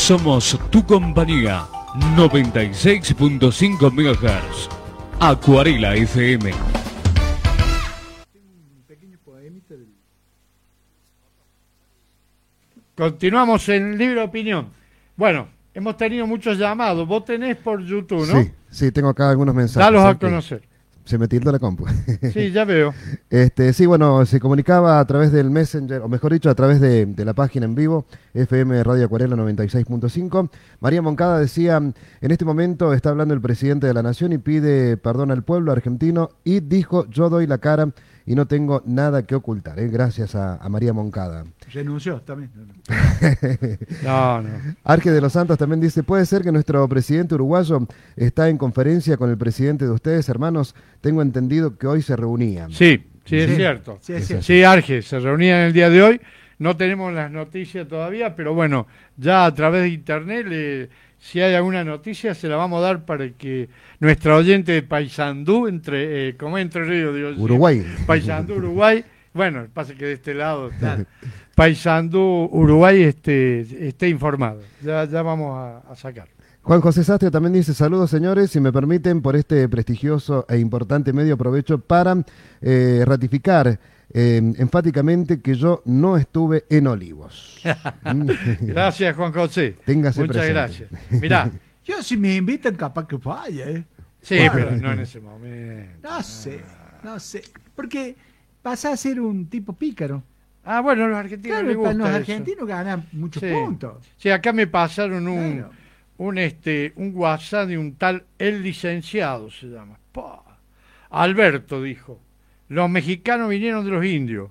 Somos tu compañía 96.5 MHz. Acuarela FM. Continuamos en Libre Opinión. Bueno, hemos tenido muchos llamados. Vos tenés por YouTube, ¿no? Sí, sí, tengo acá algunos mensajes. Dalos a ¿eh? que conocer. Se me la compu. Sí, ya veo. Este, sí, bueno, se comunicaba a través del Messenger, o mejor dicho, a través de, de la página en vivo, FM Radio Acuarela 96.5. María Moncada decía, en este momento está hablando el presidente de la Nación y pide perdón al pueblo argentino y dijo, yo doy la cara y no tengo nada que ocultar. ¿eh? Gracias a, a María Moncada. Renunció también. No, no. Arge de los Santos también dice, puede ser que nuestro presidente uruguayo está en conferencia con el presidente de ustedes, hermanos. Tengo entendido que hoy se reunían. Sí, sí, es Sí, cierto. sí, es cierto. Sí, Arge, se reunían el día de hoy. No tenemos las noticias todavía, pero bueno, ya a través de internet, le- si hay alguna noticia, se la vamos a dar para que nuestra oyente de Paysandú, entre, eh, como entre Río de Uruguay. Paysandú, Uruguay, bueno, pasa que de este lado está. Paysandú, Uruguay, este, esté informado. Ya, ya vamos a, a sacar. Juan José Sastre también dice, saludos señores, si me permiten, por este prestigioso e importante medio aprovecho para eh, ratificar eh, enfáticamente que yo no estuve en Olivos. Mm. Gracias, Juan José. Téngase Muchas presente. gracias. Mirá, Yo si me invitan capaz que vaya, ¿eh? sí, Bueno. pero no en ese momento. No sé, no sé. Porque vas a ser un tipo pícaro. Ah, bueno, los argentinos Claro, les gusta los eso. argentinos ganan muchos Sí. puntos. Sí, acá me pasaron un, Claro. un, este, un WhatsApp de un tal El Licenciado, se llama. Pa. Alberto dijo, los mexicanos vinieron de los indios,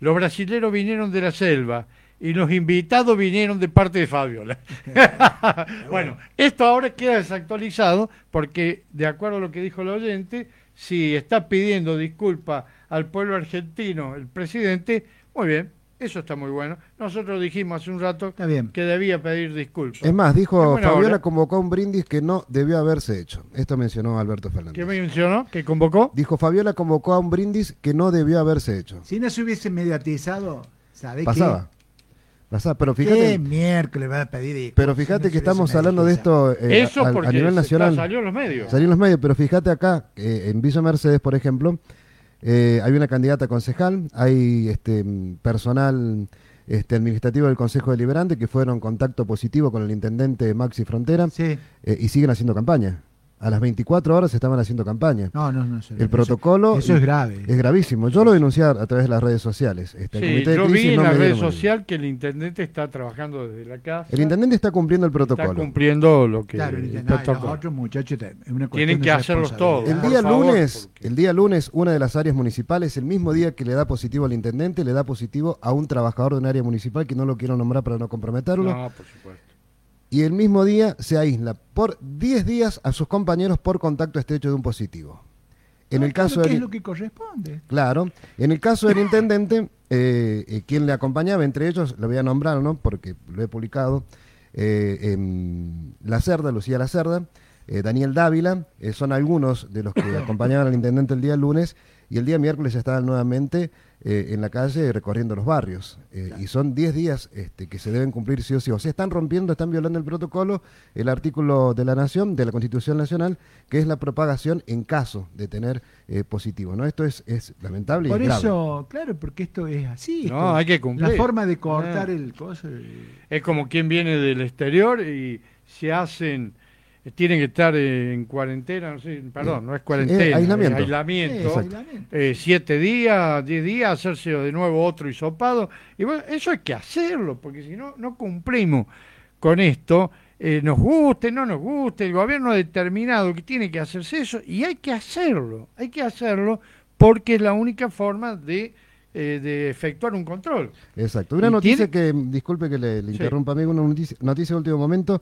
los brasileros vinieron de la selva y los invitados vinieron de parte de Fabiola. bueno, esto ahora queda desactualizado porque, de acuerdo a lo que dijo el oyente, si está pidiendo disculpa al pueblo argentino el presidente, muy bien, eso está muy bueno. Nosotros dijimos hace un rato Está bien. que debía pedir disculpas. Es más, dijo Fabiola hora. convocó a un brindis que no debió haberse hecho. Esto mencionó Alberto ¿Qué Fernández. mencionó? ¿Que convocó? Dijo Fabiola convocó a un brindis que no debió haberse hecho. Si no se hubiese mediatizado, ¿sabés Pasaba. Pasaba, pero qué? fíjate, ¿Qué miércoles va a pedir? disculpas pero si fíjate no que estamos hablando de esto eh, Eso a- a, porque a nivel nacional. salió en los medios. Salió en los medios, pero fíjate acá, eh, en Villa Mercedes, por ejemplo, eh, hay una candidata a concejal, hay este personal este, administrativo del Consejo Deliberante que fueron en contacto positivo con el intendente Maxi Frontera Sí. eh, y siguen haciendo campaña. A las 24 horas estaban haciendo campaña. No, no, no. eso- El eso- protocolo Eso es grave. es gravísimo. Yo lo denuncié a través de las redes sociales. Este, el Sí, comité de yo crisis vi en no la red social que el intendente está trabajando desde la casa. El intendente está cumpliendo el está protocolo. cumpliendo lo que Claro, el intendente- los otros muchachos una Tienen que hacerlos todos. El día favor, lunes, porque- el día lunes, una de las áreas municipales, el mismo día que le da positivo al intendente, le da positivo a un trabajador de un área municipal que no lo quiero nombrar para no comprometerlo. No, por supuesto. Y el mismo día se aísla por 10 días a sus compañeros por contacto estrecho de un positivo. En No, el caso ¿qué del, es lo que corresponde? Claro, en el caso del intendente, eh, eh, quien le acompañaba, entre ellos, lo voy a nombrar, ¿no? Porque lo he publicado, eh, en La Cerda, Lucía La Cerda, eh, Daniel Dávila, son algunos de los que acompañaban al intendente el día lunes y el día miércoles estaban nuevamente eh, en la calle recorriendo los barrios. Eh, Y son 10 días este, que se deben cumplir sí o sí. O sea, están rompiendo, están violando el protocolo, el artículo de la Nación, de la Constitución Nacional, que es la propagación en caso de tener eh, positivo. ¿no? Esto es, es lamentable y Por es grave. eso, claro, porque esto es así. No, esto- hay que cumplir. La forma de cortar Ah. el coso. Es como quien viene del exterior y se hacen, tienen que estar eh, en cuarentena, no sé, perdón, no es cuarentena, Eh, aislamiento. es aislamiento. Eh, siete días, diez días, hacerse de nuevo otro hisopado. Y bueno, eso hay que hacerlo, porque si no, no cumplimos con esto. eh, nos guste, no nos guste, el gobierno ha determinado que tiene que hacerse eso y hay que hacerlo, hay que hacerlo porque es la única forma de, eh, de efectuar un control. Exacto. Una ¿Y noticia que, disculpe que le, le Sí. interrumpa, amigo, una noticia, noticia de último momento.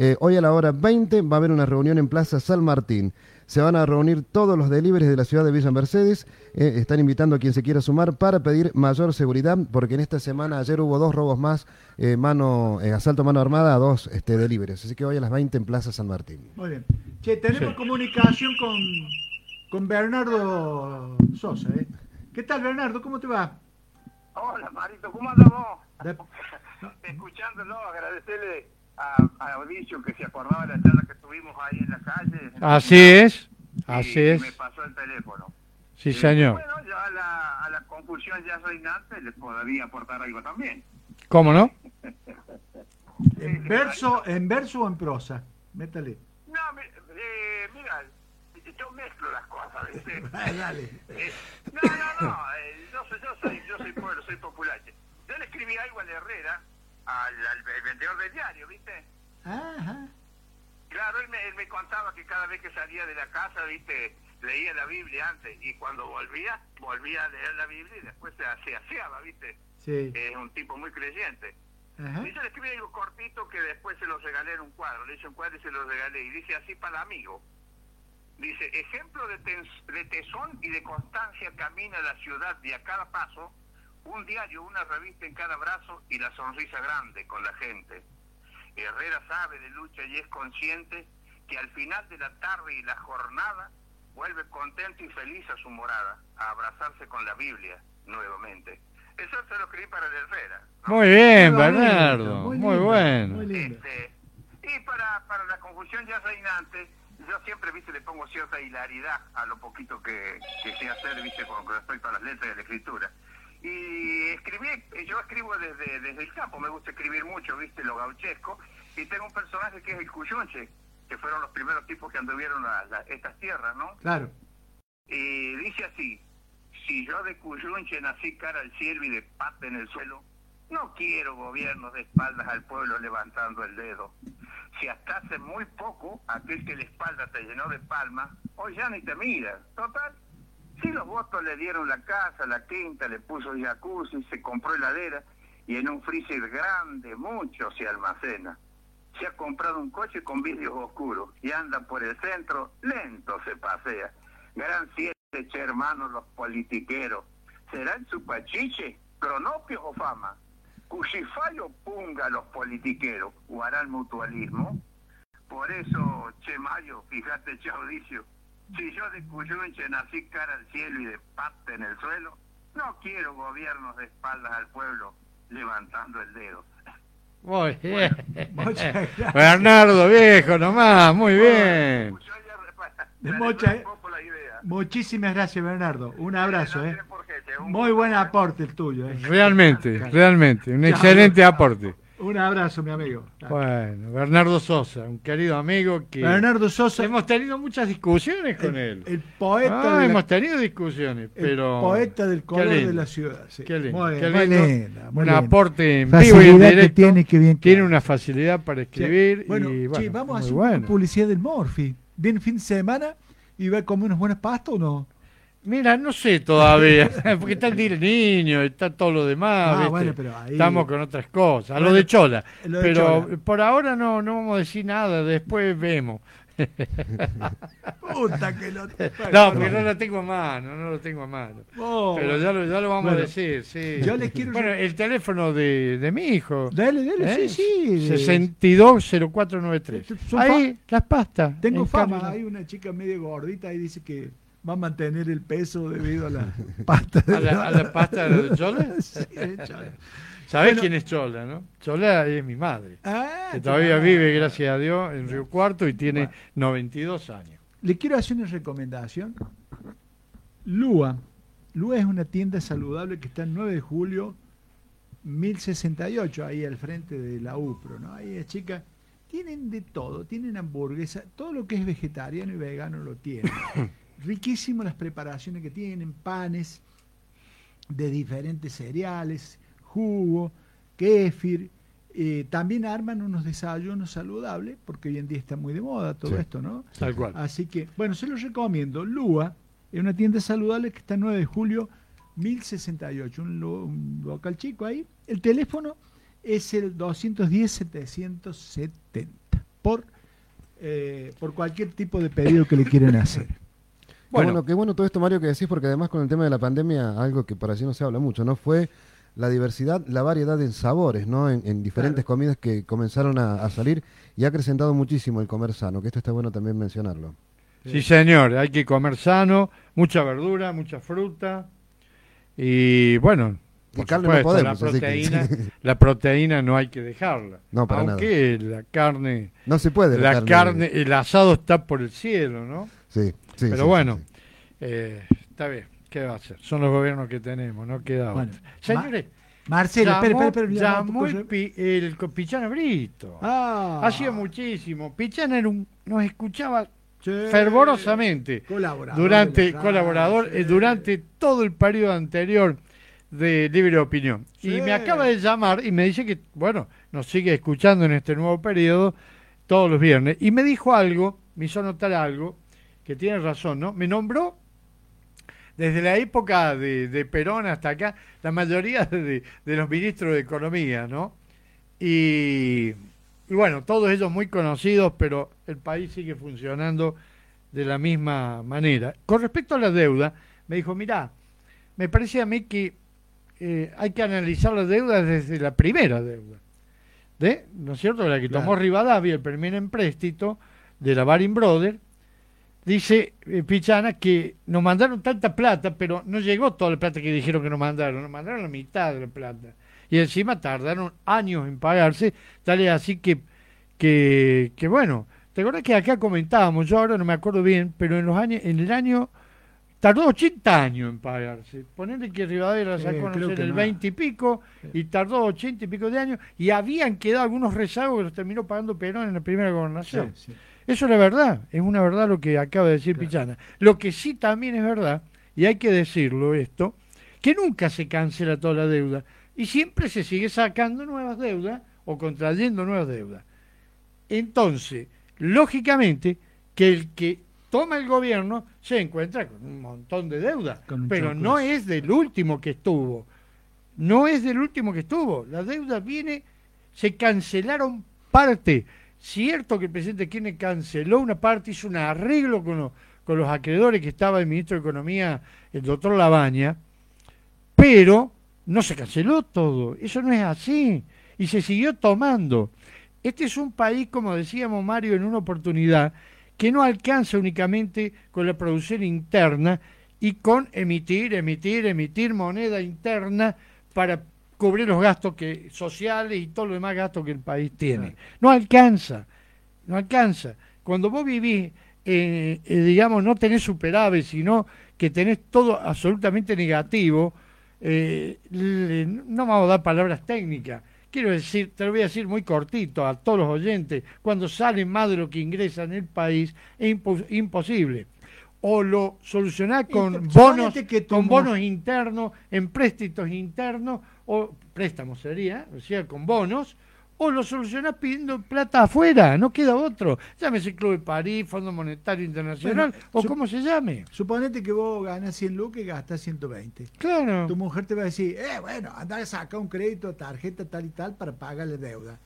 Eh, hoy a la hora 20 va a haber una reunión en Plaza San Martín. Se van a reunir todos los deliveries de la ciudad de Villa Mercedes. Eh, están invitando a quien se quiera sumar para pedir mayor seguridad, porque en esta semana ayer hubo dos robos más, eh, mano, eh, asalto a mano armada a dos este, deliveries. Así que hoy a las 20 en Plaza San Martín. Muy bien. Che, tenemos Sí. comunicación con, con Bernardo Sosa. ¿eh? ¿Qué tal, Bernardo? ¿Cómo te va? Hola, Marito, ¿cómo andamos? Da- Escuchándolo, agradecerle a, a Audicio que se acordaba de la charla que tuvimos ahí en la calle. Así es, así y es. me pasó el teléfono. Sí, señor. Bueno, yo a la, a la confusión ya reinante les podría aportar algo también. ¿Cómo no? ¿En verso, ¿En verso o en prosa? Métale. No, eh, mira, yo mezclo las cosas, ¿viste? Dale, dale. Eh, no, no, no, eh, yo, soy, yo, soy, yo soy pueblo, soy popular. Yo le escribí algo al Herrera, al, al vendedor del diario, ¿viste? Ajá. Claro, él me, él me contaba que cada vez que salía de la casa, ¿viste? Leía la Biblia antes y cuando volvía, volvía a leer la Biblia y después se, se aseaba, ¿viste? Sí. Es un tipo muy creyente. Ajá. Y yo le escribí algo cortito que después se lo regalé en un cuadro. Le hice un cuadro y se lo regalé. Y dice así para el amigo. Dice, ejemplo de, tens- de tesón y de constancia camina la ciudad y a cada paso, un diario, una revista en cada brazo y la sonrisa grande con la gente. Herrera sabe de lucha y es consciente que al final de la tarde y la jornada vuelve contento y feliz a su morada, a abrazarse con la Biblia nuevamente. Eso se lo escribí para el Herrera. ¿no? Muy bien, Muy Bernardo. Muy lindo, bueno. Muy. Este, y para, para la confusión ya reinante, yo siempre, viste, le pongo cierta hilaridad a lo poquito que, que sé hacer, viste, con respecto a las letras de la escritura. Y escribí, yo escribo desde, desde el campo, me gusta escribir mucho, viste, lo gauchesco, y tengo un personaje que es el Cuyunche, que fueron los primeros tipos que anduvieron a, estas tierras, ¿no? Claro. Y dice así, si yo de Cuyunche nací cara al cielo y de pata en el suelo, no quiero gobiernos de espaldas al pueblo levantando el dedo. Si hasta hace muy poco aquel que la espalda te llenó de palmas, hoy ya ni te mira. Total, si los votos le dieron la casa, la quinta, le puso jacuzzi, se compró heladera y en un freezer grande mucho se almacena. Se ha comprado un coche con vidrios oscuros y anda por el centro, lento se pasea. Gran siete, che hermanos los politiqueros. ¿Serán su pachiche, cronopios o fama? Cuchifallo punga los politiqueros, o harán mutualismo. Por eso, Che Mayo, fíjate, Che Audicio, si yo de Cuyunche nací cara al cielo y de pata en el suelo, no quiero gobiernos de espaldas al pueblo levantando el dedo. Muy bien. Muchas gracias. Bernardo, viejo, nomás. Muy bien. Yo ya re- De me mocha, arreglé un poco la idea. Muchísimas gracias, Bernardo. Un abrazo, ¿eh? Muy buen aporte el tuyo, ¿eh? Realmente, realmente. Un excelente aporte. Un abrazo, mi amigo. Bueno, Bernardo Sosa, un querido amigo que Bernardo Sosa, hemos tenido muchas discusiones con él. el, poeta, Ah, la- hemos tenido discusiones, el pero poeta del color de la ciudad. sí. Qué lindo, Muy, qué muy lindo. linda, muy un linda. aporte en vivo y en Facilidad que directo. tiene, que bien Tiene una facilidad para Sí. escribir Bueno, y bueno, che, vamos a hacer bueno. publicidad del Morphy. ¿Viene fin de semana y va a comer unas buenas pastas o no? Mira, no sé todavía, porque está el niño, está todo lo demás. Ah, bueno, pero ahí- Estamos con otras cosas, a lo Bueno, de Chola. lo de pero Chola. por ahora no, no vamos a decir nada, después vemos. Puta que lo... No, porque no lo tengo a mano, no lo tengo a mano. Oh, Pero ya lo, ya lo vamos Bueno, a decir, sí. yo les quiero- Bueno, el teléfono de, de mi hijo. Dale, dale, ¿eh? sí, sí. 620493. Son Ahí, las pastas. Tengo en fama, hay una chica medio gordita y dice que va a mantener el peso debido a la pasta de ¿A la, a la pasta de Chola? Sí, Chola. ¿Sabés Bueno. quién es Chola, no? Chola es mi madre. Ah, que todavía vive, gracias a Dios, en Río Cuarto y tiene Bueno. 92 años. Le quiero hacer una recomendación. Lua. Lua es una tienda saludable que está en 9 de julio 1068, ahí al frente de la UPRO. ¿no? Ahí es chica. Tienen de todo, tienen hamburguesa, todo lo que es vegetariano y vegano lo tienen. Riquísimo las preparaciones que tienen, panes de diferentes cereales, jugo, kéfir. eh, también arman unos desayunos saludables, porque hoy en día está muy de moda todo Sí. esto, ¿no? Tal cual. Así que, bueno, se los recomiendo. Lua es una tienda saludable que está en 9 de julio 1068, un, lo- un local chico ahí. El teléfono es el 210-770 por, eh, por cualquier tipo de pedido que le quieren hacer. Qué Bueno. qué bueno todo esto, Mario, que decís, porque además con el tema de la pandemia, algo que por allí no se habla mucho, ¿no? Fue la diversidad, la variedad en sabores, ¿no? En, en diferentes comidas que comenzaron a, a salir y ha acrecentado muchísimo el comer sano, que esto está bueno también mencionarlo. Sí, señor, hay que comer sano, mucha verdura, mucha fruta y bueno, Y carne supuesto, no podemos. la así que- proteína, la proteína no hay que dejarla. No, para Aunque la carne, no se puede. la carne, el asado está por el cielo, ¿no? Sí, sí, Pero sí, bueno, sí, eh, está bien. ¿Qué va a hacer? Son los gobiernos que tenemos, no queda Bueno, otra. Señores, Marcelo, llamó, espera, espera, espera. llamó el, pi- el Pichana Brito. Ah, Hacía muchísimo. Pichana era un, nos escuchaba sí. fervorosamente Colaborador durante radio, colaborador sí. eh, durante todo el periodo anterior de Libre Opinión. Y me acaba de llamar y me dice que, bueno, nos sigue escuchando en este nuevo periodo todos los viernes. Y me dijo algo, me hizo notar algo, que tiene razón, ¿no? Me nombró desde la época de, de Perón hasta acá, la mayoría de, de los ministros de Economía, ¿no? Y, y bueno, todos ellos muy conocidos, pero el país sigue funcionando de la misma manera. Con respecto a la deuda, me dijo, mirá, me parece a mí que eh, hay que analizar la deuda desde la primera deuda. ¿De? ¿No es cierto? La que tomó Claro. Rivadavia, el primer empréstito de la Baring Brother. Dice eh, Pichana que nos mandaron tanta plata, pero no llegó toda la plata que dijeron que nos mandaron, nos mandaron la mitad de la plata. Y encima tardaron años en pagarse, tal es así que, que, que bueno, ¿te acuerdas que acá comentábamos, yo ahora no me acuerdo bien, pero en los años, en el año, tardó 80 años en pagarse. Ponerle que Rivadavia Eh, sacó, no sé, en el más. 20 y pico, y tardó 80 y pico de años, y habían quedado algunos rezagos que los terminó pagando Perón en la primera gobernación. Sí, sí. Eso es la verdad, es una verdad lo que acaba de decir Claro. Pichana. Lo que sí también es verdad, y hay que decirlo esto, que nunca se cancela toda la deuda y siempre se sigue sacando nuevas deudas o contrayendo nuevas deudas. Entonces, lógicamente, que el que toma el gobierno se encuentra con un montón de un pero no es del último que estuvo. No es del último que estuvo. La deuda viene, se cancelaron parte. Cierto que el presidente Kirchner canceló una parte, hizo un arreglo con, con los acreedores que estaba el ministro de Economía, el doctor Labaña, pero no se canceló todo. Eso no es así. Y se siguió tomando. Este es un país, como decíamos Mario en una oportunidad, que no alcanza únicamente con la producción interna y con emitir, emitir, emitir moneda interna para cubrir los gastos que sociales y todo lo demás gastos que el país tiene. No alcanza, no alcanza. Cuando vos vivís, eh, eh, digamos, no tenés superávit, sino que tenés todo absolutamente negativo, eh, le- no vamos a dar palabras técnicas. Quiero decir, te lo voy a decir muy cortito a todos los oyentes, cuando sale más de lo que ingresa en el país, es impo- imposible. O lo solucionás con bonos, que con bonos internos, en préstitos internos, o préstamos sería, o sea, con bonos, o lo solucionás pidiendo plata afuera, no queda otro. Llámese Club de París, Fondo Monetario Internacional, Bueno, o como se llame. Suponete que vos ganas 100 lucas y gastas 120. Claro. Tu mujer te va a decir, eh, bueno, anda a sacar un crédito, tarjeta tal y tal para pagar la deuda.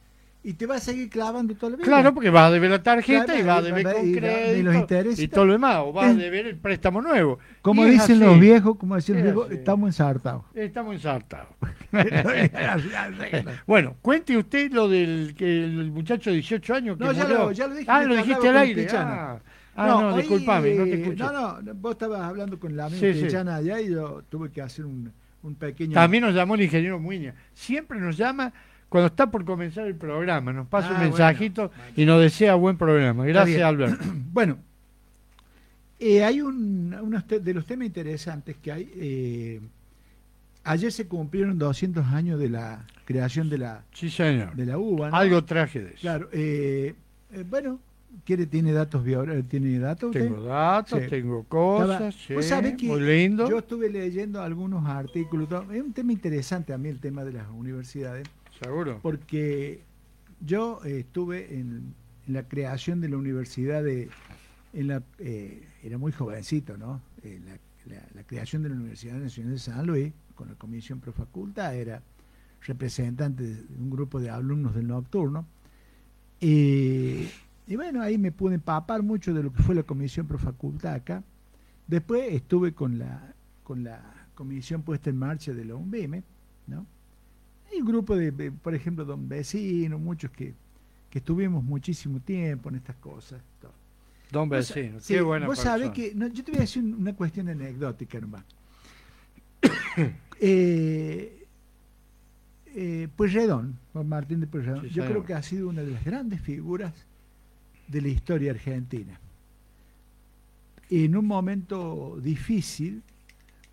Y te va a seguir clavando toda la vida. Claro, porque vas a deber la tarjeta Claro, y vas a y- deber y- con y- y crédito los intereses y y todo lo demás, o vas a deber el préstamo nuevo. Como Y dicen así. los viejos, como decían los viejos, así. estamos ensartados. Estamos ensartados. bueno, cuente usted lo del que el muchacho de 18 años que No, ya murió. lo- ya lo dije, Ah, lo te dijiste al aire. Ah, Ah, no, hoy, disculpame, no te escuché. No, no, vos estabas hablando con la amiga Sí, sí. Allá y yo tuve que hacer un, un pequeño... También nos llamó el ingeniero Muña. Siempre nos llama cuando está por comenzar el programa. Nos pasa Ah, un mensajito y nos desea buen programa. Gracias, Alberto. Bueno, eh, hay un, unos de los temas interesantes que hay. eh, ayer se cumplieron 200 años de la creación de la, Sí, señor. de la UBA. ¿no? Algo traje de eso. Claro. eh, eh, bueno, quiere tiene datos tiene datos. usted? Tengo datos, Sí. tengo cosas, sí, que muy lindo. Yo estuve leyendo algunos artículos. Es un tema interesante a mí el tema de las universidades, Porque yo eh, estuve en, la creación de la universidad de, eh, era muy jovencito, ¿no? Eh, la, creación de la Universidad Nacional de San Luis, con la Comisión Pro Facultad, era representante de un grupo de alumnos del nocturno. Y, bueno, ahí me pude empapar mucho de lo que fue la Comisión Pro Facultad acá. Después estuve con la, con la comisión puesta en marcha de la UNBM, ¿no? Hay un grupo de, de, por ejemplo, don vecinos, muchos que, que estuvimos muchísimo tiempo en estas cosas. todo. Don Vos vecino, sí, qué buena Vos sabés que, no, yo te voy a decir un- una cuestión anecdótica nomás. Eh, eh, Pueyrredón, Juan Martín de Pueyrredón, Sí, yo creo que ha sido una de las grandes figuras de la historia argentina. En un momento difícil,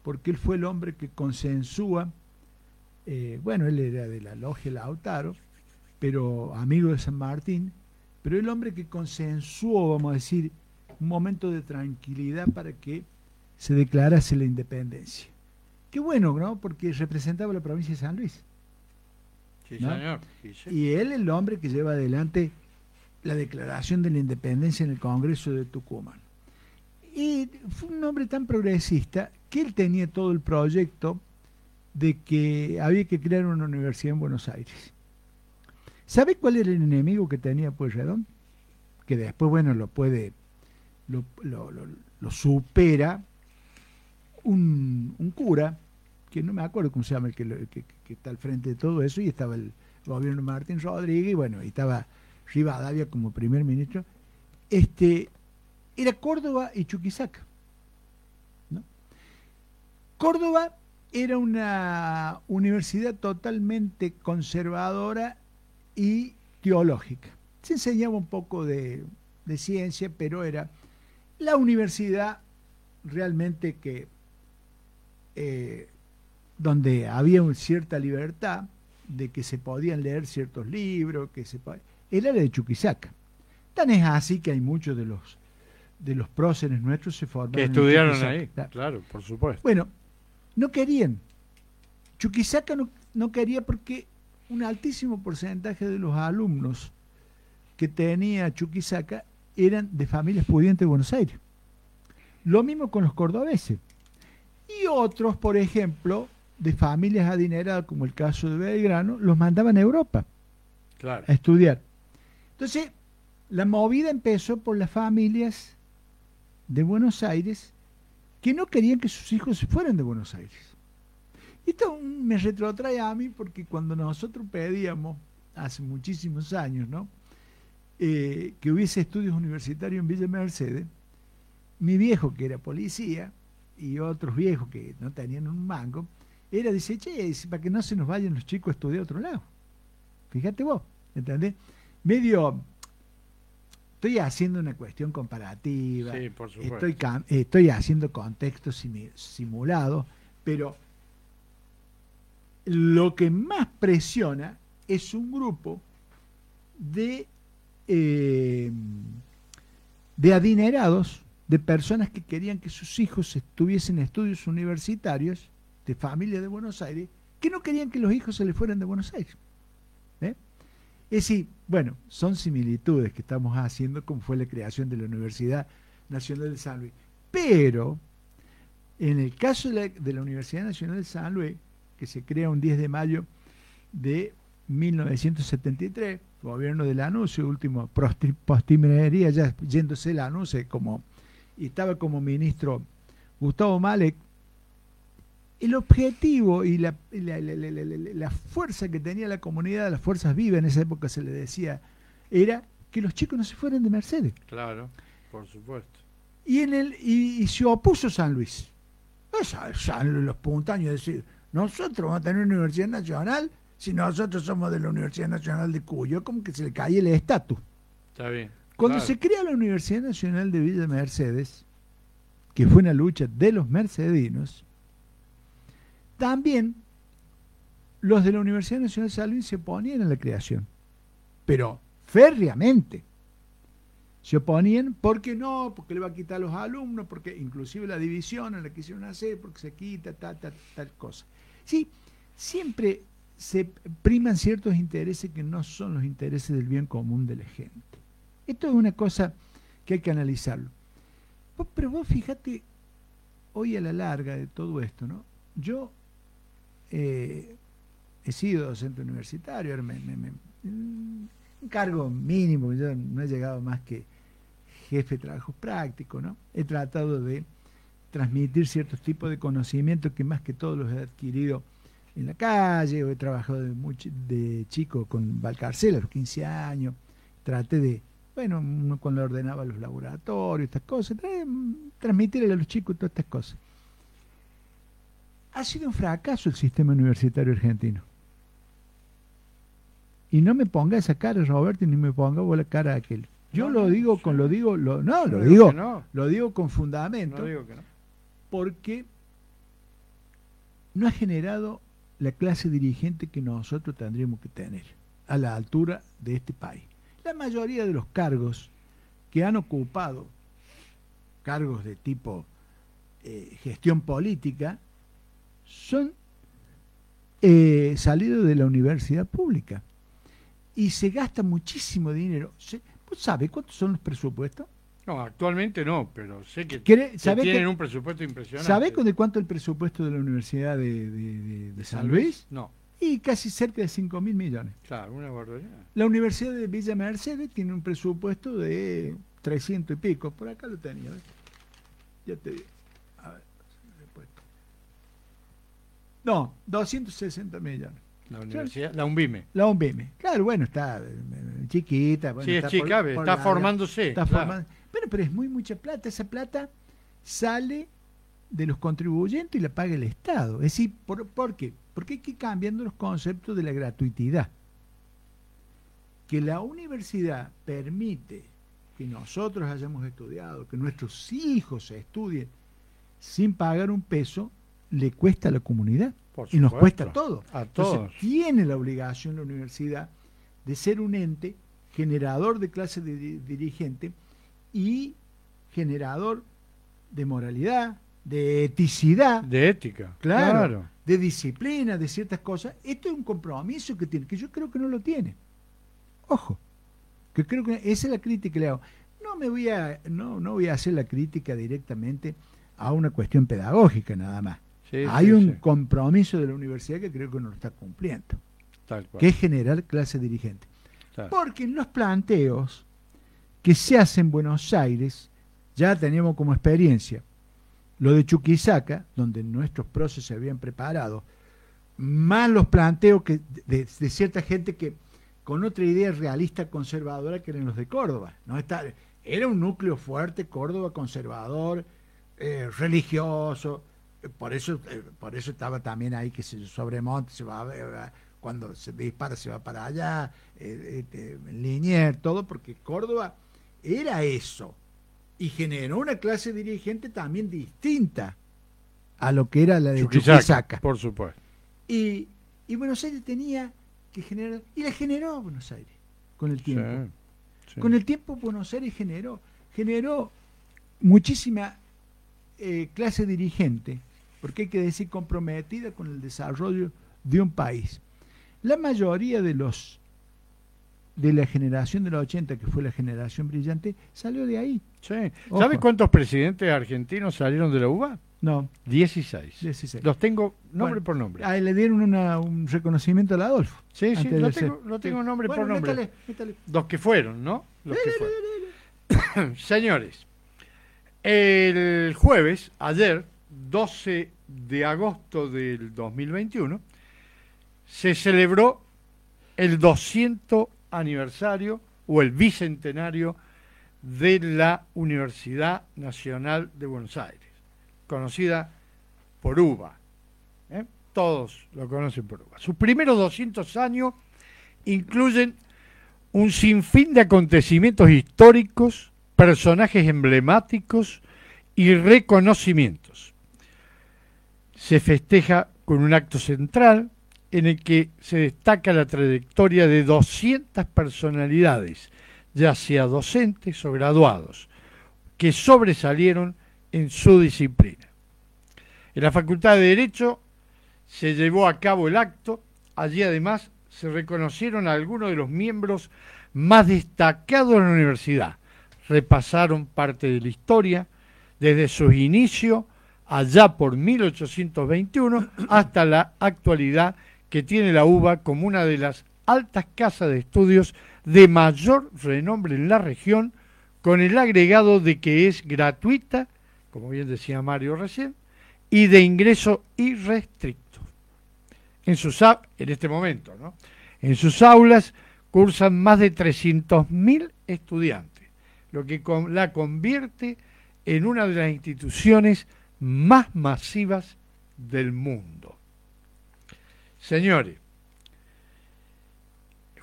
porque él fue el hombre que consensúa, eh, bueno, él era de la logia Lautaro, pero amigo de San Martín, pero el hombre que consensuó, vamos a decir, un momento de tranquilidad para que se declarase la independencia. Qué bueno, ¿no? Porque representaba la provincia de San Luis. Sí, ¿no? señor. Sí, sí. Y él el hombre que lleva adelante la declaración de la independencia en el Congreso de Tucumán. Y fue un hombre tan progresista que él tenía todo el proyecto de que había que crear una universidad en Buenos Aires. ¿Sabe cuál era el enemigo que tenía Pueyrredón? Que después, bueno, lo puede, lo, supera un, cura, que no me acuerdo cómo se llama el que, que- está al frente de todo eso, y estaba el gobierno Martín Rodríguez, y bueno, y estaba Rivadavia como primer ministro. Este, era Córdoba y Chuquisaca. Córdoba era una universidad totalmente conservadora y teológica. Se enseñaba un poco de, de ciencia, pero era la universidad realmente que eh, donde había una cierta libertad de que se podían leer ciertos libros, que se era la de Chuquisaca. Tan es así que hay muchos de los de los próceres nuestros se formaron Que estudiaron ahí. Claro, por supuesto. Bueno, no querían. Chuquisaca no, no quería porque un altísimo porcentaje de los alumnos que tenía Chuquisaca eran de familias pudientes de Buenos Aires. Lo mismo con los cordobeses. Y otros, por ejemplo, de familias adineradas, como el caso de Belgrano, los mandaban a Europa Claro. a estudiar. Entonces, la movida empezó por las familias de Buenos Aires que no querían que sus hijos se fueran de Buenos Aires. Y esto me retrotrae a mí porque cuando nosotros pedíamos, hace muchísimos años, ¿no? Eh, que hubiese estudios universitarios en Villa Mercedes, mi viejo, que era policía, y otros viejos que no tenían un mango, era, dice, che, para que no se nos vayan los chicos a estudiar a otro lado. Fíjate vos, ¿entendés? Medio, estoy haciendo una cuestión comparativa, Sí, por supuesto. estoy, estoy haciendo contextos simulados, pero lo que más presiona es un grupo de, eh, de adinerados, de personas que querían que sus hijos estuviesen en estudios universitarios, de familia de Buenos Aires, que no querían que los hijos se les fueran de Buenos Aires. Es decir, bueno, son similitudes que estamos haciendo como fue la creación de la Universidad Nacional de San Luis. Pero, en el caso de la, Universidad Nacional de San Luis, que se crea un 10 de mayo de 1973, gobierno de Lanús, último postimería, ya yéndose Lanús, como, y estaba como ministro Gustavo Malek, el objetivo y la, la- fuerza que tenía la comunidad, las fuerzas vivas en esa época se le decía, era que los chicos no se fueran de Mercedes. Claro, por supuesto. Y, en el, y, y se opuso San Luis. Esa- San Luis, los puntaños, decir, nosotros vamos a tener una universidad nacional si nosotros somos de la Universidad Nacional de Cuyo, como que se le cae el estatus. Está bien. Cuando Claro. se crea la Universidad Nacional de Villa Mercedes, que fue una lucha de los mercedinos, también los de la Universidad Nacional de San se oponían a la creación, pero férreamente. Se oponían porque no, porque le va a quitar a los alumnos, porque inclusive la división en la que hicieron hacer, porque se quita, tal, tal, tal cosa. Sí, siempre se priman ciertos intereses que no son los intereses del bien común de la gente. Esto es una cosa que hay que analizarlo. Pero vos fíjate, hoy a la larga de todo esto, ¿no? Yo eh, he sido docente universitario, me, me- un cargo mínimo, yo no he llegado más que jefe de trabajos prácticos, ¿no? He tratado de transmitir ciertos tipos de conocimientos que más que todo los he adquirido en la calle, o he trabajado de, muy de chico con Valcarcel a los 15 años, traté de, bueno, cuando ordenaba los laboratorios, estas cosas, tra- transmitirle a los chicos todas estas cosas. Ha sido un fracaso el sistema universitario argentino. Y no me ponga esa cara, Roberto, ni me ponga vos la cara de aquel. Yo No, lo digo sí. con lo digo, lo, no, No lo digo no. lo digo con fundamento, No digo que no. porque no ha generado la clase dirigente que nosotros tendríamos que tener a la altura de este país. La mayoría de los cargos que han ocupado, cargos de tipo eh, gestión política, son eh, salidos de la universidad pública. Y se gasta muchísimo dinero. ¿Vos sabés cuántos son los presupuestos? No, actualmente no, pero sé que, ¿Quiere- que tienen que- un presupuesto impresionante. ¿Sabés de cuánto el presupuesto de la Universidad de, de- de- de San Luis? No, Y casi cerca de 5 mil millones. claro, una barbaridad. La Universidad de Villa Mercedes tiene un presupuesto de 300 y pico. Por acá lo tenía. ¿ves? Ya te digo. A ver, le he puesto. No, 260 millones. La universidad, la UNVIME. La UNBM. Claro, bueno, está eh, chiquita. bueno, sí, es está chica, por- ve, por está la- formándose. Está claro. formando. Pero, pero es muy mucha plata. Esa plata sale de los contribuyentes y la paga el Estado. Es decir, ¿por, ¿por qué? Porque hay que ir cambiando los conceptos de la gratuitidad. Que la universidad permite que nosotros hayamos estudiado, que nuestros hijos estudien sin pagar un peso, le cuesta a la comunidad. Por Y nos cuesta a todos. A Entonces, tiene la obligación la universidad de ser un ente generador de clase de di- dirigente y generador de moralidad, de eticidad, De ética. claro, claro. de disciplina, de ciertas cosas. Esto es un compromiso que tiene, que yo creo que no lo tiene. Ojo, que creo que esa es la crítica que le hago. No me voy a, no, no voy a hacer la crítica directamente a una cuestión pedagógica nada más. Sí, Hay sí, un sí, compromiso de la universidad que creo que no lo está cumpliendo, tal cual, que es generar clase dirigente. claro. Porque en los planteos que se hacen en Buenos Aires, ya tenemos como experiencia lo de Chuquisaca, donde nuestros procesos se habían preparado, más los planteos que de, de cierta gente que con otra idea realista conservadora que eran los de Córdoba. ¿no? Está, era un núcleo fuerte, Córdoba conservador, eh, religioso, por eso, eh, por eso estaba también ahí que se sobremonte, se va a ver, va- cuando se dispara se va para allá, eh, eh, eh, Linier, todo, porque Córdoba era eso y generó una clase dirigente también distinta a lo que era la de Chuquisaca, Chuquisaca. por supuesto. Y, y Buenos Aires tenía que generar, y la generó Buenos Aires con el tiempo. Sí, sí. Con el tiempo Buenos Aires generó, generó muchísima eh, clase dirigente, porque hay que decir comprometida con el desarrollo de un país. La mayoría de los de la generación de los 80, que fue la generación brillante, salió de ahí. Sí. ¿Sabe cuántos presidentes argentinos salieron de la UBA? No, 16. 16. Los tengo nombre Bueno, por nombre. Ahí le dieron una- un reconocimiento al Adolfo. Sí, sí, lo tengo, lo tengo nombre Bueno, por nombre. métale, métale. Los que fueron, ¿no? Los que fueron. Señores, el jueves, ayer, 12 de agosto del 2021, se celebró el 200 aniversario o el bicentenario de la Universidad Nacional de Buenos Aires, conocida por UBA. ¿eh? Todos lo conocen por UBA. Sus primeros 200 años incluyen un sinfín de acontecimientos históricos, personajes emblemáticos y reconocimientos. Se festeja con un acto central en el que se destaca la trayectoria de 200 personalidades, ya sea docentes o graduados, que sobresalieron en su disciplina. En la Facultad de Derecho se llevó a cabo el acto, allí además se reconocieron a algunos de los miembros más destacados de la universidad. Repasaron parte de la historia, desde sus inicios, allá por 1821, hasta la actualidad que tiene la UBA como una de las altas casas de estudios de mayor renombre en la región, con el agregado de que es gratuita, como bien decía Mario recién, y de ingreso irrestricto. En, sus, en este momento, ¿no? En sus aulas cursan más de 300.000 estudiantes, lo que la convierte en una de las instituciones más masivas del mundo. Señores,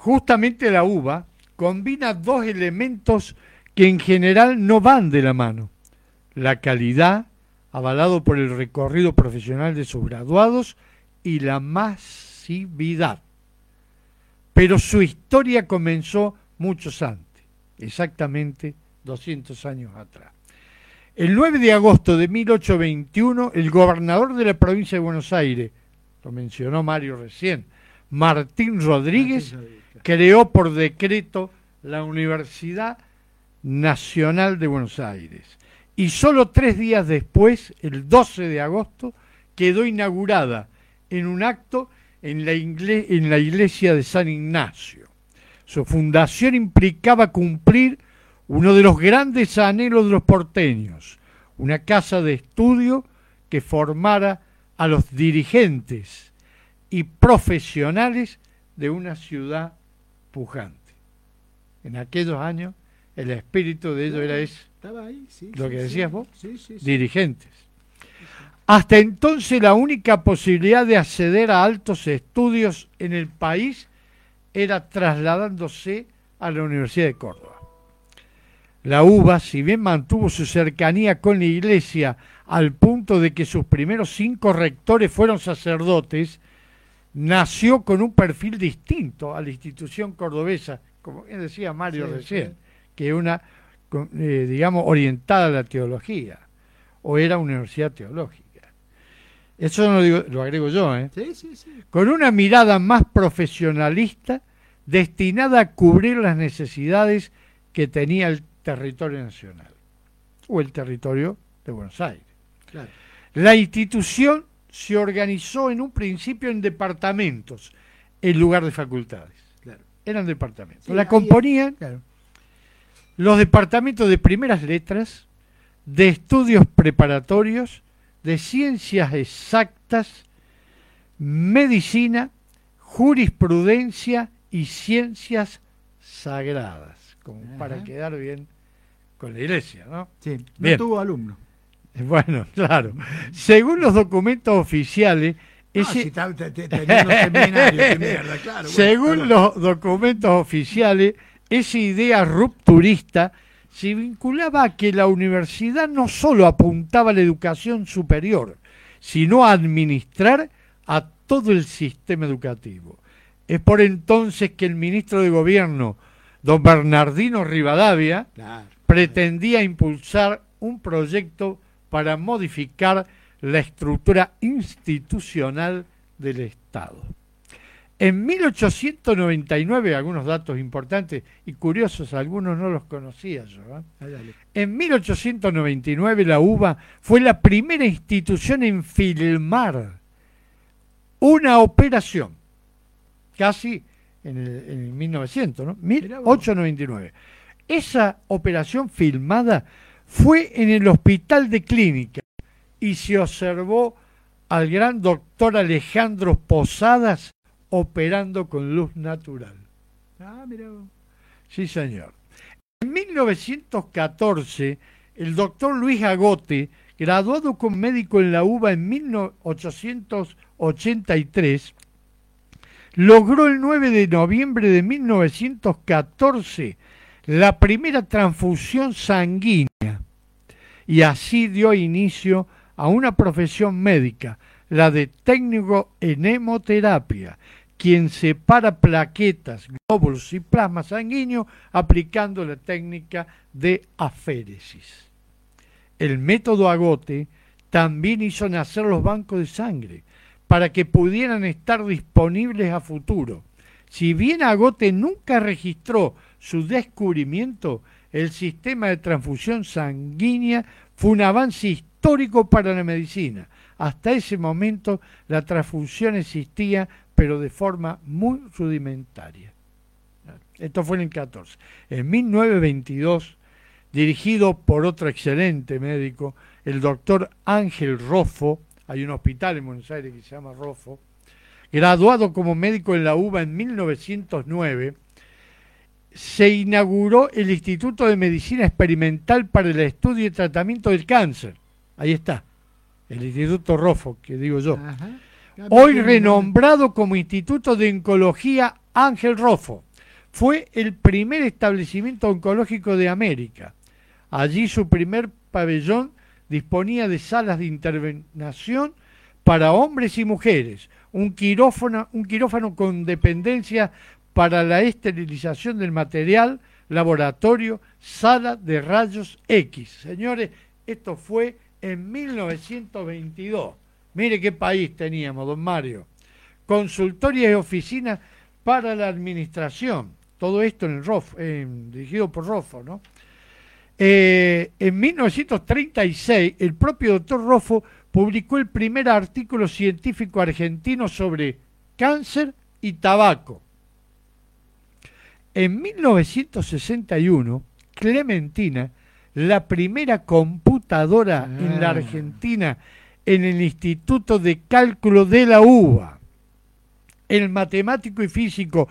Justamente la uva combina dos elementos que en general no van de la mano. La calidad, avalado por el recorrido profesional de sus graduados, y la masividad. Pero su historia comenzó muchos antes, exactamente 200 años atrás. El 9 de agosto de 1821, el gobernador de la provincia de Buenos Aires, lo mencionó Mario recién, Martín Rodríguez, creó por decreto la Universidad Nacional de Buenos Aires. Y solo tres días después, el 12 de agosto, quedó inaugurada en un acto en la, en la iglesia de San Ignacio. Su fundación implicaba cumplir uno de los grandes anhelos de los porteños, una casa de estudio que formara a los dirigentes y profesionales de una ciudad pujante. En aquellos años el espíritu de ellos era eso, lo que decías vos, dirigentes. Hasta entonces la única posibilidad de acceder a altos estudios en el país era trasladándose a la Universidad de Córdoba. La UBA, si bien mantuvo su cercanía con la iglesia al punto de que sus primeros cinco rectores fueron sacerdotes, nació con un perfil distinto a la institución cordobesa, como decía Mario recién, que una, eh, digamos, orientada a la teología, o era universidad teológica. Eso no lo, lo agrego yo, ¿eh? Sí, sí, sí. Con una mirada más profesionalista, destinada a cubrir las necesidades que tenía el territorio nacional o el territorio de Buenos Aires. La institución se organizó en un principio en departamentos en lugar de facultades. Eran departamentos. la componían los departamentos de primeras letras, de estudios preparatorios, de ciencias exactas, medicina, jurisprudencia y ciencias sagradas, como para quedar bien con la iglesia, ¿no? Sí, no tuvo alumno. Bueno, claro. Según los documentos oficiales, Según los documentos oficiales, esa idea rupturista se vinculaba a que la universidad no solo apuntaba a la educación superior, sino a administrar a todo el sistema educativo. Es por entonces que el ministro de Gobierno, don Bernardino Rivadavia, pretendía impulsar un proyecto para modificar la estructura institucional del Estado. En 1899, algunos datos importantes y curiosos, algunos no los conocía yo. ¿eh? En 1899 la UBA fue la primera institución en filmar una operación, casi en el, 1900, ¿no? 1899. Esa operación filmada fue en el hospital de clínica y se observó al gran doctor Alejandro Posadas operando con luz natural. Ah, mira. Sí, señor. En 1914, el doctor Luis Agote, graduado como médico en la UBA en 1883, logró el 9 de noviembre de 1914 la primera transfusión sanguínea y así dio inicio a una profesión médica, la de técnico en hemoterapia, quien separa plaquetas, glóbulos y plasma sanguíneo aplicando la técnica de aféresis. El método Agote también hizo nacer los bancos de sangre para que pudieran estar disponibles a futuro. Si bien Agote nunca registró su descubrimiento, el sistema de transfusión sanguínea fue un avance histórico para la medicina. Hasta ese momento la transfusión existía, pero de forma muy rudimentaria. Esto fue en el 14. En 1922, dirigido por otro excelente médico, el doctor Ángel Rofo, hay un hospital en Buenos Aires que se llama Rofo, graduado como médico en la UBA en 1909, se inauguró el Instituto de Medicina Experimental para el Estudio y Tratamiento del Cáncer. Ahí está, el Instituto Rofo, que digo yo. Hoy renombrado como Instituto de Oncología Ángel Rofo, fue el primer establecimiento oncológico de América. Allí su primer pabellón disponía de salas de intervención para hombres y mujeres, un quirófano, un quirófano con dependencia para la esterilización del material, laboratorio, sala de rayos X. Señores, esto fue en 1922. Mire qué país teníamos, don Mario. Consultoria y oficina para la administración. Todo esto en dirigido por Rofo, ¿no? Eh, en 1936, el propio doctor Rofo publicó el primer artículo científico argentino sobre cáncer y tabaco. En 1961, Clementina, la primera computadora en la Ah. Argentina en el Instituto de Cálculo de la UBA, el matemático y físico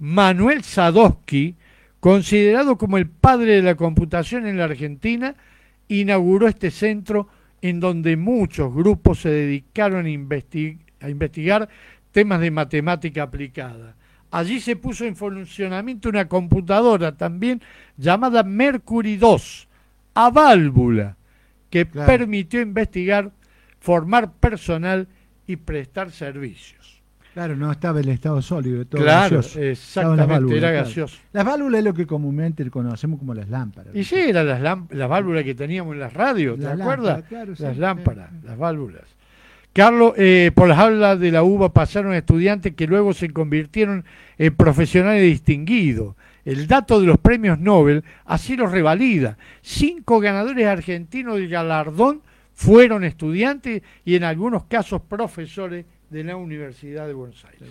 Manuel Sadowski, considerado como el padre de la computación en la Argentina, inauguró este centro en donde muchos grupos se dedicaron a investigar temas de matemática aplicada. Allí se puso en funcionamiento una computadora también llamada Mercury 2, a válvula, que Claro. permitió investigar, formar personal y prestar servicios. Claro, no estaba el estado sólido, todo claro, gaseoso. Las exactamente, válvulas, era claro. gaseoso. Las válvulas es lo que comúnmente conocemos como las lámparas. Y sí, eran las, las válvulas que teníamos en las radios, ¿te Las acuerdas? lámparas, claro, sí, las sí. lámparas, las válvulas. Carlos, eh, por las aulas de la UBA pasaron estudiantes que luego se convirtieron en profesionales distinguidos. El dato de los premios Nobel así lo revalida. Cinco ganadores argentinos del galardón fueron estudiantes y en algunos casos profesores de la Universidad de Buenos Aires.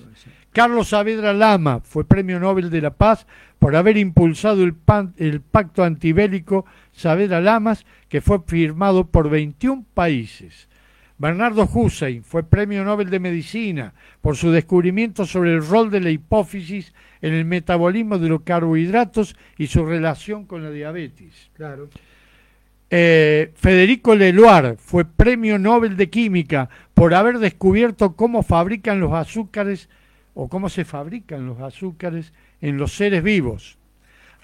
Carlos Saavedra Lama fue Premio Nobel de la Paz por haber impulsado el, pan- el pacto antibélico Saavedra Lamas, que fue firmado por 21 países. Bernardo Hussein fue Premio Nobel de Medicina por su descubrimiento sobre el rol de la hipófisis en el metabolismo de los carbohidratos y su relación con la diabetes. Claro. Eh, Federico Leloir fue premio Nobel de Química por haber descubierto cómo fabrican los azúcares o cómo se fabrican los azúcares en los seres vivos.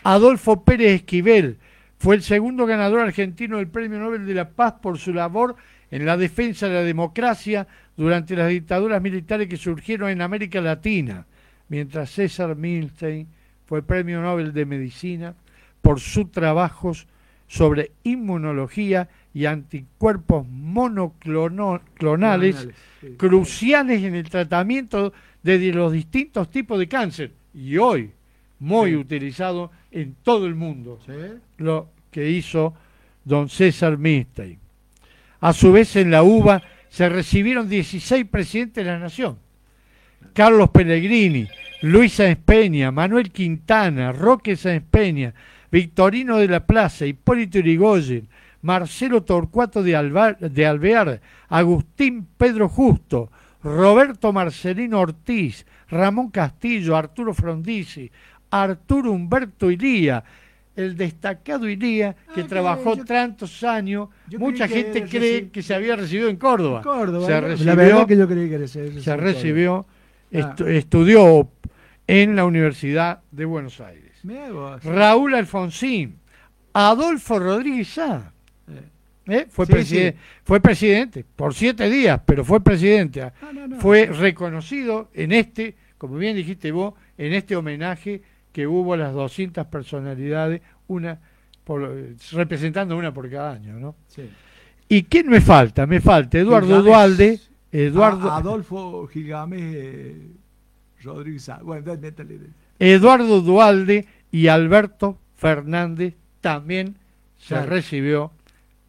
Adolfo Pérez Esquivel fue el segundo ganador argentino del Premio Nobel de la Paz por su labor en la defensa de la democracia durante las dictaduras militares que surgieron en América Latina, mientras César Milstein fue Premio Nobel de Medicina por sus trabajos sobre inmunología y anticuerpos monoclonales sí. cruciales en el tratamiento de los distintos tipos de cáncer y hoy muy Sí. utilizado en todo el mundo Sí. lo que hizo don César Milstein. A su vez en la UBA se recibieron 16 presidentes de la nación. Carlos Pellegrini, Luis Sáenz Manuel Quintana, Roque Sáenz Victorino de la Plaza, Hipólito Yrigoyen, Marcelo Torcuato de, de Alvear, Agustín Pedro Justo, Roberto Marcelino Ortiz, Ramón Castillo, Arturo Frondizi, Arturo Humberto Ilía, el destacado Ilía que Ah, que trabajó yo- tantos años. Mucha que gente era cree que se había recibido en Córdoba. Córdoba. Se recibió, la verdad que yo creí que era ese- se ese recibió, Ah. estu- estudió en la Universidad de Buenos Aires. Raúl Alfonsín, Adolfo Rodríguez Sá, Eh. ¿eh? fue, Sí, preside- sí. fue presidente por siete días, pero fue presidente. No, no. Fue reconocido en este, como bien dijiste vos, en este homenaje que hubo las 200 personalidades, una por- representando una por cada año, ¿no? Sí. ¿Y quién me falta? Me falta Eduardo Gigamesh. Dualde, Eduardo, A- Adolfo Gigames eh, Rodríguez. Bueno. Eduardo Dualde y Alberto Fernández también se recibió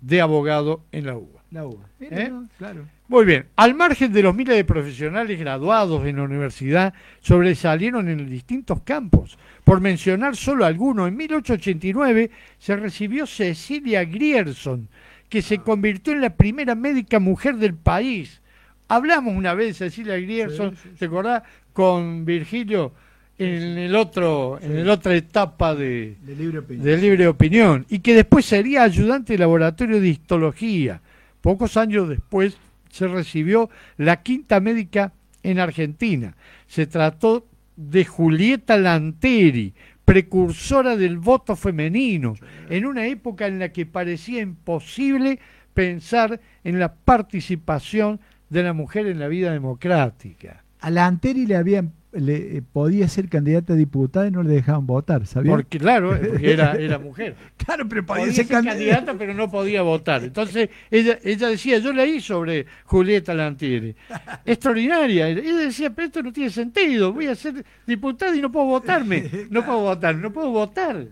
de abogado en la UBA. La. Mira, ¿Eh? Claro. Muy bien, al margen de los miles de profesionales graduados en la universidad, sobresalieron en distintos campos. Por mencionar solo algunos, en 1889 se recibió Cecilia Grierson, que se convirtió en la primera médica mujer del país. Hablamos una vez de Cecilia Grierson, Sí, sí. ¿te acordás? Con Virgilio en el otro, en la otra etapa de, De libre opinión. de libre opinión y que después sería ayudante de laboratorio de histología. Pocos años después se recibió la quinta médica en Argentina. Se trató de Julieta Lanteri, precursora del voto femenino, en una época en la que parecía imposible pensar en la participación de la mujer en la vida democrática. A la Anteri le habían le, eh, podía ser candidata a diputada y no le dejaban votar, ¿sabía? Porque claro, porque era, era mujer. claro, pero Podía ser candidata, pero no podía votar. Entonces ella, ella decía, yo leí sobre Julieta Lantieri. Extraordinaria. Ella decía, pero esto no tiene sentido. Voy a ser diputada y no puedo votarme. No puedo votar, no puedo votar.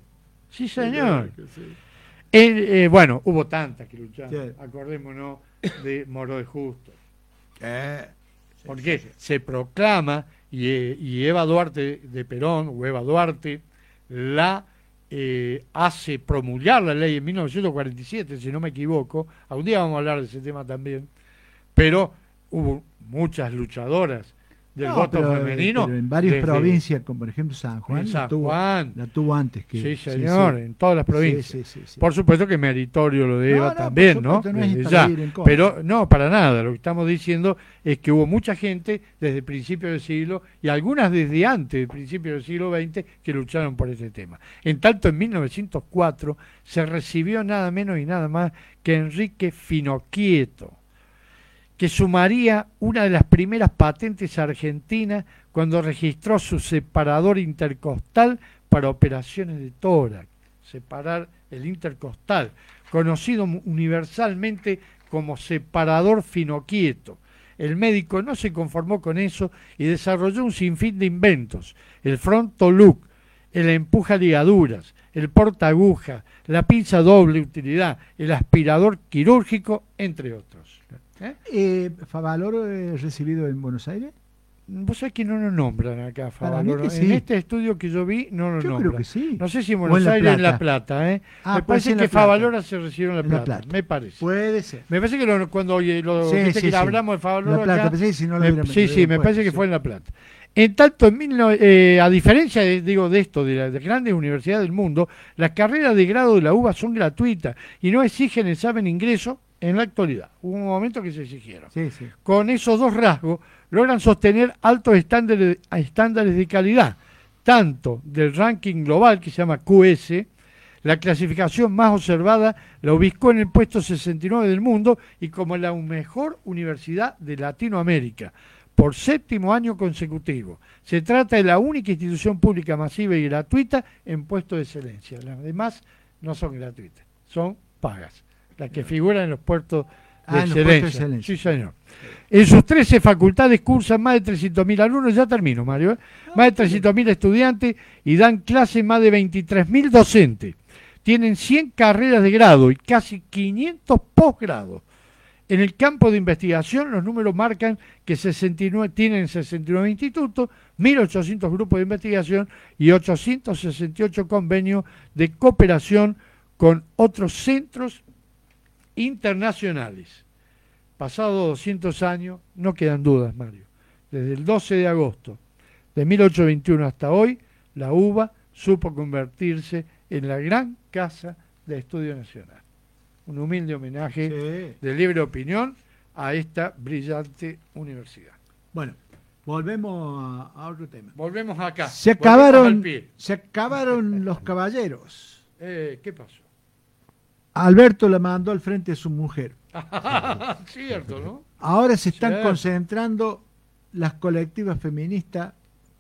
Sí, señor. Eh, eh, bueno, hubo tantas que lucharon. Sí. Acordémonos de Moro de Justo. Eh, Porque se proclama y, eh, y Eva Duarte de Perón, o Eva Duarte, la eh, hace promulgar la ley en 1947, si no me equivoco. Algún día vamos a hablar de ese tema también. Pero hubo muchas luchadoras del no, voto pero, femenino. pero en varias desde- provincias, como por ejemplo San Juan, la tuvo- Juan. la tuvo antes que Sí, señor, en todas las provincias. Sí. Por supuesto que meritorio lo de Eva no, también, ¿no? es ya. Pero no, para nada. Lo que estamos diciendo es que hubo mucha gente desde principios del siglo y algunas desde antes del principio del siglo XX que lucharon por este tema. En tanto, en 1904 se recibió nada menos y nada más que Enrique Finocchieto, que sumaría una de las primeras patentes argentinas cuando registró su separador intercostal para operaciones de tórax, separar el intercostal, conocido universalmente como separador finoquieto. El médico no se conformó con eso y desarrolló un sinfín de inventos, el fronto look, el empuja ligaduras, el porta aguja, la pinza doble utilidad, el aspirador quirúrgico, entre otros. ¿Eh? Eh, ¿Favaloro es recibido en Buenos Aires? Vos sabés que no lo nombran acá, Favaloro. En este estudio que yo vi, no lo Yo nombran. creo que sí. No sé si en Buenos en Aires o en La Plata. ¿eh? Ah, me parece que. Favaloro se recibió en La En La Plata, me parece. Puede ser. Me parece que lo- cuando oye, lo, Sí, viste sí, que hablamos de Favaloro acá, pensé que si no lo me- hubieran- sí, sí, me parece que fue en La Plata. En tanto, en 19 eh, a diferencia de, digo, de esto, de las de grandes universidades del mundo, las carreras de grado de la UBA son gratuitas y no exigen examen ingreso en la actualidad. Hubo un momento que se exigieron Sí, sí. con esos dos rasgos, logran sostener altos estándares, estándares de calidad, tanto del ranking global, que se llama QS, la clasificación más observada la ubicó en el puesto 69 del mundo y como la mejor universidad de Latinoamérica, por séptimo año consecutivo. Se trata de la única institución pública masiva y gratuita en puesto de excelencia. Las demás no son gratuitas, son pagas, las que figuran en los puestos de Ah, en los puestos de excelencia. excelencia. Sí, señor. En sus 13 facultades cursan más de 300.000 alumnos, ya termino, Mario, ¿eh? más de 300.000 estudiantes y dan clase más de 23.000 docentes. Tienen 100 carreras de grado y casi 500 posgrados. En el campo de investigación, los números marcan que 69, tienen 69 institutos, 1.800 grupos de investigación y 868 convenios de cooperación con otros centros internacionales. Pasados 200 años, no quedan dudas, Mario. Desde el 12 de agosto de 1821 hasta hoy, la UBA supo convertirse en la gran casa de estudio nacional. Un humilde homenaje Sí. de libre opinión a esta brillante universidad. Bueno, volvemos a, a otro tema. Volvemos acá. Se volvemos acabaron, se acabaron los caballeros. Eh, ¿Qué pasó? Alberto le mandó al frente a su mujer. Cierto, ¿no? Ahora se están concentrando las colectivas feministas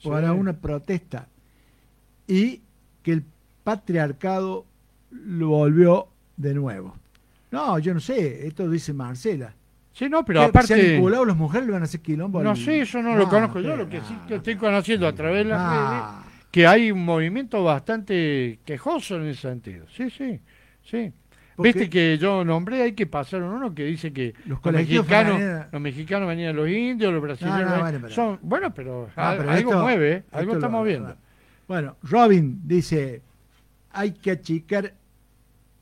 para Sí. una protesta y que el patriarcado lo volvió de nuevo. No, yo no sé, esto dice Marcela. Sí, no, pero ¿Qué, ¿Se han aparte... las mujeres? ¿Le van a hacer quilombo? No sé, eso no lo conozco yo, lo que sí no. que estoy conociendo a través de las Ah, redes, que hay un movimiento bastante quejoso en ese sentido. Sí, sí, sí. ¿Por Viste que yo nombré, hay que pasar uno que dice que Los mexicanos, los mexicanos venían los indios, los brasileños, No, no, venían- bueno, pero- son, bueno, pero, Ah, pero algo esto- mueve, ¿eh? esto algo lo- estamos viendo. Bueno, Robin dice, hay que achicar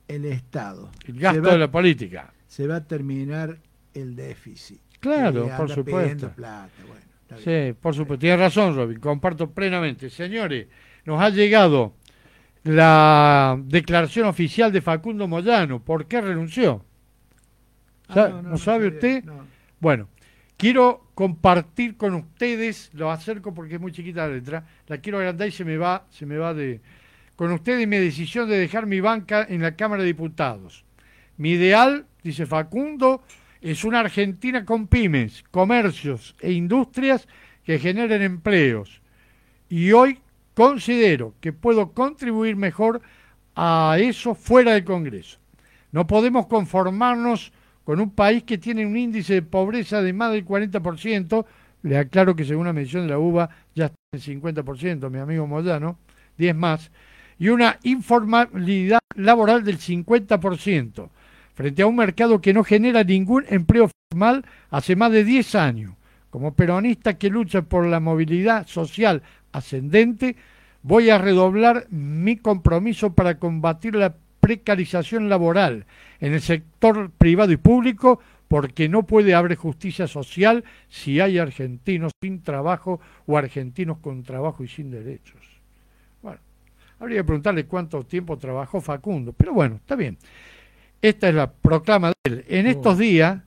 el Estado. El gasto va- de la política. Se va a terminar el déficit. Claro, por supuesto. plata, bueno. Sí, por supuesto. Tiene razón, Robin. Comparto plenamente. Señores, nos ha llegado la declaración oficial de Facundo Moyano. ¿Por qué renunció? Ah, ¿Sabe- ¿No sabe usted? no. Bueno, quiero compartir con ustedes, lo acerco porque es muy chiquita la letra, la quiero agrandar y se me va, se me va de con ustedes mi decisión de dejar mi banca en la Cámara de Diputados. Mi ideal, dice Facundo, es una Argentina con pymes, comercios e industrias que generen empleos. Y hoy considero que puedo contribuir mejor a eso fuera del Congreso. No podemos conformarnos con un país que tiene un índice de pobreza de más del 40%, le aclaro que según la medición de la UBA ya está en 50%, mi amigo Moyano, 10 más, y una informalidad laboral del 50%, frente a un mercado que no genera ningún empleo formal hace más de 10 años. Como peronista que lucha por la movilidad social ascendente, voy a redoblar mi compromiso para combatir la precarización laboral en el sector privado y público porque no puede haber justicia social si hay argentinos sin trabajo o argentinos con trabajo y sin derechos. Bueno, habría que preguntarle cuánto tiempo trabajó Facundo, pero bueno, está bien. Esta es la proclama de él. En estos días,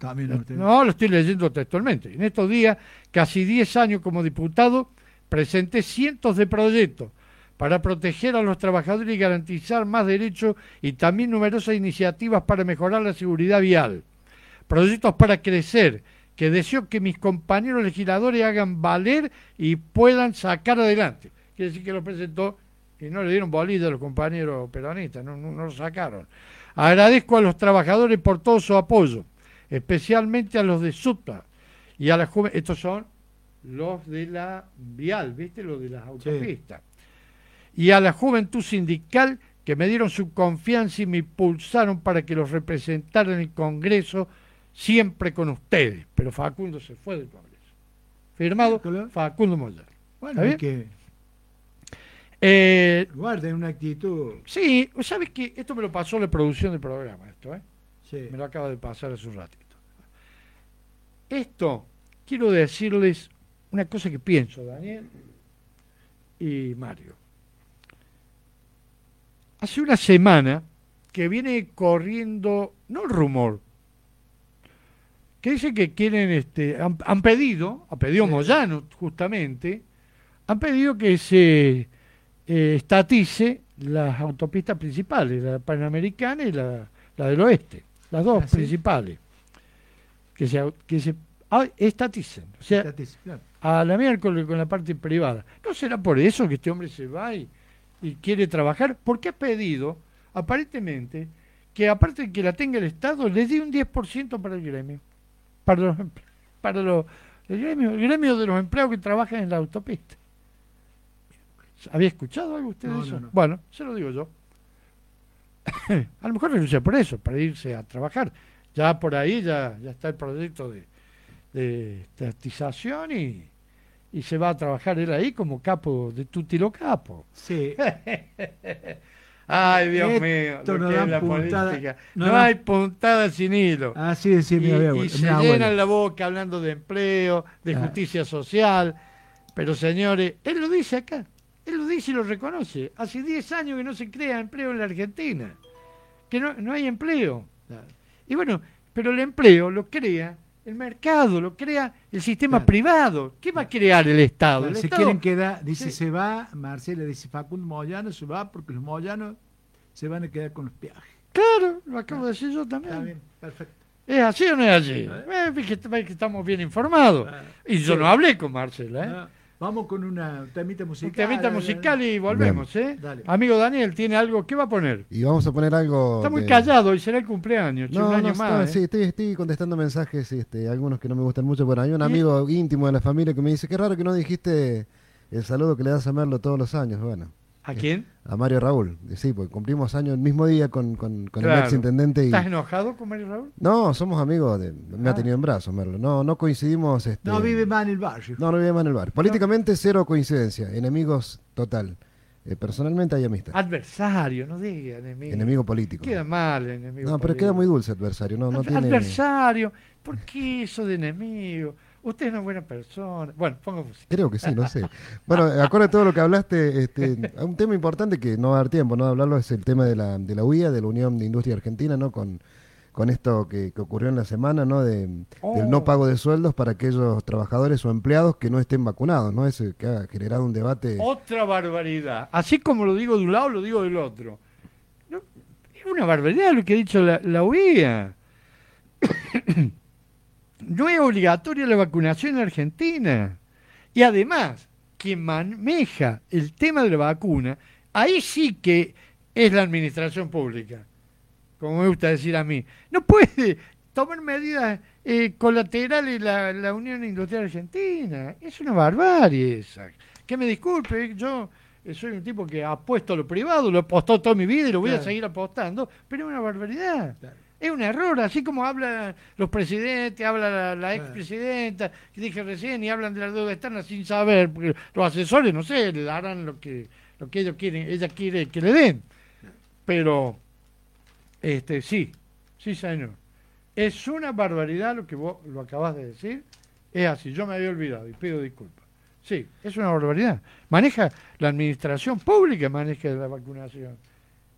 no lo estoy leyendo textualmente, en estos días, casi 10 años como diputado, presenté cientos de proyectos para proteger a los trabajadores y garantizar más derechos y también numerosas iniciativas para mejorar la seguridad vial. Proyectos para crecer, que deseo que mis compañeros legisladores hagan valer y puedan sacar adelante. Quiere decir que lo presentó y no le dieron bolilla a los compañeros peronistas, no, no, lo sacaron. Agradezco a los trabajadores por todo su apoyo, especialmente a los de SUTA y a la joven. Estos son los de la vial, ¿viste? Los de las autopistas. Y a la juventud sindical que me dieron su confianza y me impulsaron para que los representara en el Congreso, siempre con ustedes. Pero Facundo se fue del Congreso. Firmado. Facundo Moller. Bueno, ¿Está hay que Eh, guarden una actitud. sí, ¿sabes qué? Esto me lo pasó la producción del programa, esto, ¿eh? Sí. Me lo acaba de pasar hace un ratito. Esto, quiero decirles una cosa que pienso, Daniel y Mario. Hace una semana que viene corriendo, no el rumor, que dice que quieren, este, han, han pedido, ha pedido Sí. Moyano justamente, han pedido que se eh, estatice las autopistas principales, la panamericana y la, la del oeste, las dos ¿Ah, sí? principales, que se, au- que se ah, estaticen, o sea, claro. a la miércoles con la parte privada. ¿No será por eso que este hombre se va y, y quiere trabajar? Porque ha pedido, aparentemente, que aparte de que la tenga el Estado, le dé un 10% para el gremio. Para los, para los, el, gremio, el gremio de los empleados que trabajan en la autopista. ¿Había escuchado algo usted de eso? no, no. Bueno, se lo digo yo. a lo mejor renuncia por eso, para irse a trabajar. Ya por ahí ya, ya está el proyecto de, de estatización y, y se va a trabajar él ahí como capo de Tutilo Capo. Sí. Ay, Dios mío, lo no que dan es la puntada, política. no No, dan- hay puntada sin hilo. Así decía y, mi abuelo. y se abuela. llenan la boca hablando de empleo, de Ah. justicia social. Pero señores, él lo dice acá. Él lo dice y lo reconoce. Hace 10 años que no se crea empleo en la Argentina. Que no, no hay empleo. Y bueno, pero el empleo lo crea el mercado, lo crea el sistema Claro. privado. ¿Qué va a crear el Estado? Claro, El se Estado- quieren quedar, dice Sí. se va, Marcela dice Facundo Moyano se va porque los Moyanos se van a quedar con los peajes. Claro, lo acabo de decir yo también. Está bien, perfecto. ¿Es así o no es así? Eh, fíjate, ve que estamos bien informados. Ah, Y yo sí. no hablé con Marcela, ¿eh? Ah, Vamos con una temita musical. Un temita musical y volvemos, ¿eh? Dale. Amigo Daniel, ¿tiene algo? ¿Qué va a poner? Y vamos a poner algo. Está muy de- callado y será el cumpleaños, No, un no, año no, más. sí, ¿eh? estoy, estoy contestando mensajes, este, algunos que no me gustan mucho. Bueno, hay un amigo íntimo de la familia que me dice, qué raro que no dijiste el saludo que le das a Merlo todos los años. Bueno, ¿A quién? a Mario Raúl. Y Sí, porque cumplimos años el mismo día con, con, con el ex intendente. Y... ¿Estás enojado con Mario Raúl? No, somos amigos, de, me Ah. ha tenido en brazos Merlo. No, no coincidimos. Este... No vive más en el barrio. No, no vive más en el bar. Políticamente cero coincidencia, enemigos total. Eh, personalmente hay amistad. Adversario, no diga enemigo. Enemigo político. Queda mal enemigo. No, pero queda muy dulce adversario. No, no Ad- tiene... Adversario, ¿por qué eso de enemigo? Usted es una buena persona. Bueno, ponga música. Creo que sí, no sé. Bueno, acorde a todo lo que hablaste, este, un tema importante que no va a dar tiempo ¿no? de hablarlo es el tema de la, de la UIA, de la Unión de Industria Argentina, ¿no? con, con esto que, que ocurrió en la semana, ¿no? De, Oh. Del no pago de sueldos para aquellos trabajadores o empleados que no estén vacunados, ¿no? Ese que ha generado un debate. Otra barbaridad. Así como lo digo de un lado, lo digo del otro. No, es una barbaridad lo que ha dicho la, la OEA. No es obligatoria la vacunación en Argentina. Y además, quien maneja el tema de la vacuna, ahí sí que es la administración pública, como me gusta decir a mí. No puede tomar medidas eh, colaterales la, la Unión Industrial Argentina. Es una barbarie esa. Que me disculpe, yo eh, soy un tipo que apuesto a lo privado, lo he apostado toda mi vida y lo voy a seguir apostando, pero es una barbaridad. Claro. Es un error, así como hablan los presidentes, habla la, la expresidenta, que dije recién, y hablan de la deuda externa sin saber, porque los asesores, no sé, le darán lo que, lo que ellos quieren, ella quiere que le den. Pero, este, sí, sí señor. Es una barbaridad lo que vos lo acabas de decir. Es así, yo me había olvidado y pido disculpas. Sí, es una barbaridad. Maneja la administración pública, maneja la vacunación.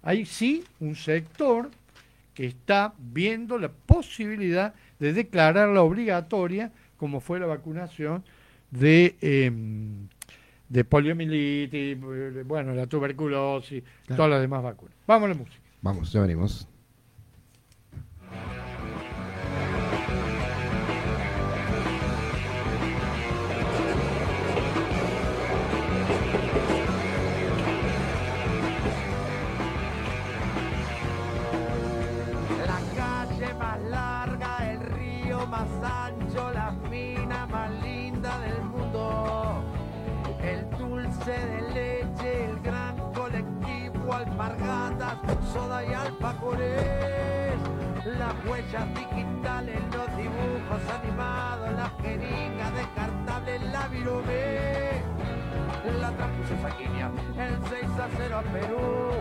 Hay sí un sector que está viendo la posibilidad de declararla obligatoria, como fue la vacunación de, em, de poliomielitis, eh, bueno, la tuberculosis, Claro. todas las demás vacunas. Vamos a la música. Vamos, ya venimos. Alpargatas, soda y alfajores. Las huellas digitales, los dibujos animados, las jeringas descartables, la virome la sanguínea, el 6 a 0 a Perú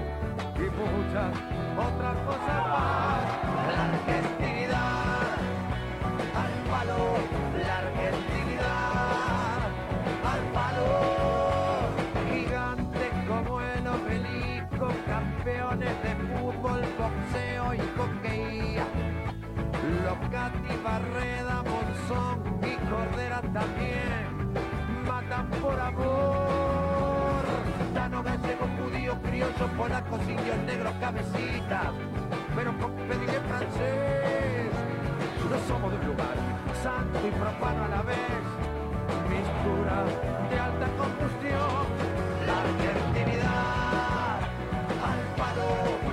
y muchas otras cosas más. La argentinidad, al palo, la argentinidad, al palo. Gigantes como el obelisco, campeones de fútbol, boxeo y. Los Gatti, Barreda, Monzón y Cordera también matan por amor. Dano gallego, judíos, criollos, polacos, indios, negros, cabecitas, pero con pediré francés. No somos de un lugar, santo y profano a la vez, mistura de alta combustión. La argentinidad, al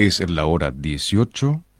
Es la hora 18